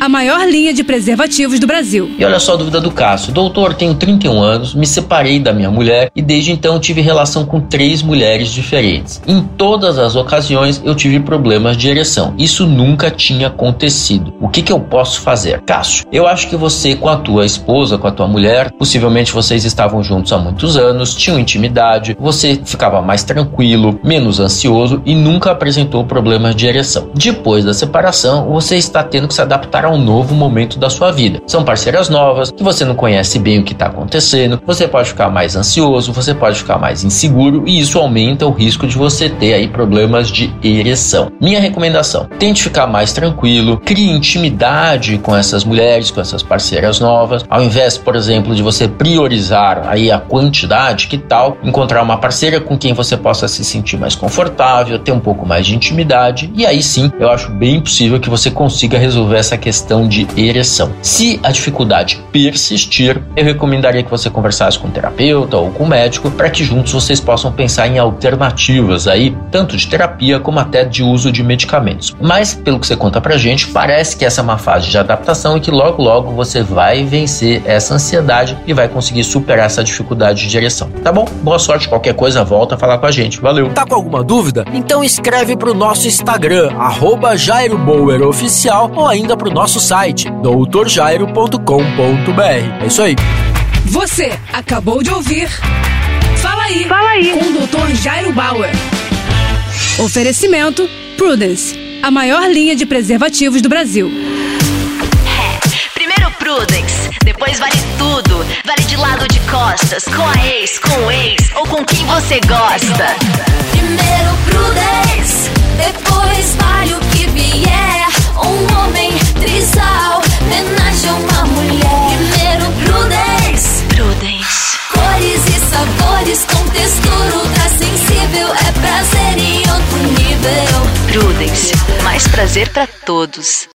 a maior linha de preservativos do Brasil. E olha só a dúvida do Cássio. Doutor, tenho 31 anos, me separei da minha mulher e desde então tive relação com três mulheres diferentes. Em todas as ocasiões eu tive problemas de ereção. Isso nunca tinha acontecido. O que, que eu posso fazer? Cássio, eu acho que você com a tua esposa, com a tua mulher, possivelmente vocês estavam juntos há muitos anos, tinham intimidade, você ficava mais tranquilo, menos ansioso e nunca apresentou problemas de ereção. Depois da separação, você está tendo que se adaptar um novo momento da sua vida. São parceiras novas, que você não conhece bem o que está acontecendo, você pode ficar mais ansioso, você pode ficar mais inseguro e isso aumenta o risco de você ter aí problemas de ereção. Minha recomendação: tente ficar mais tranquilo, crie intimidade com essas mulheres, com essas parceiras novas, ao invés, por exemplo, de você priorizar aí a quantidade, que tal encontrar uma parceira com quem você possa se sentir mais confortável, ter um pouco mais de intimidade e aí sim, eu acho bem possível que você consiga resolver essa questão questão de ereção. Se a dificuldade persistir, eu recomendaria que você conversasse com um terapeuta ou com um médico para que juntos vocês possam pensar em alternativas aí, tanto de terapia como até de uso de medicamentos. Mas, pelo que você conta pra gente, parece que essa é uma fase de adaptação e que logo logo você vai vencer essa ansiedade e vai conseguir superar essa dificuldade de ereção. Tá bom? Boa sorte, qualquer coisa volta a falar com a gente. Valeu. Tá com alguma dúvida? Então escreve pro nosso Instagram, arroba Jairo Bauer Oficial, ou ainda pro nosso nosso site doutorjairo.com.br. É isso aí. Você acabou de ouvir Fala aí, Fala aí. com o Dr. Jairo Bauer. Oferecimento Prudence, a maior linha de preservativos do Brasil. Primeiro Prudence, depois vale tudo. Vale de lado de costas, com a ex, com o ex ou com quem você gosta. Primeiro Prudence, prazer pra todos.